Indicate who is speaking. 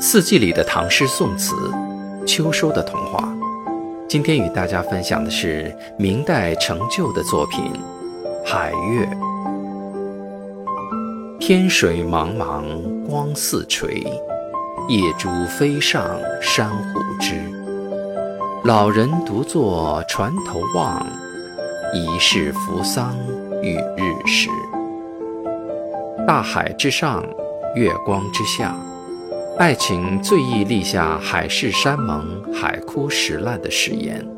Speaker 1: 四季里的唐诗宋词，秋收的童话。今天与大家分享的是明代成就的作品《海月》。天水茫茫光似垂，夜珠飞上珊瑚枝。老人独坐船头望，疑是扶桑与日时。大海之上，月光之下。爱情最易立下海誓山盟、海枯石烂的誓言。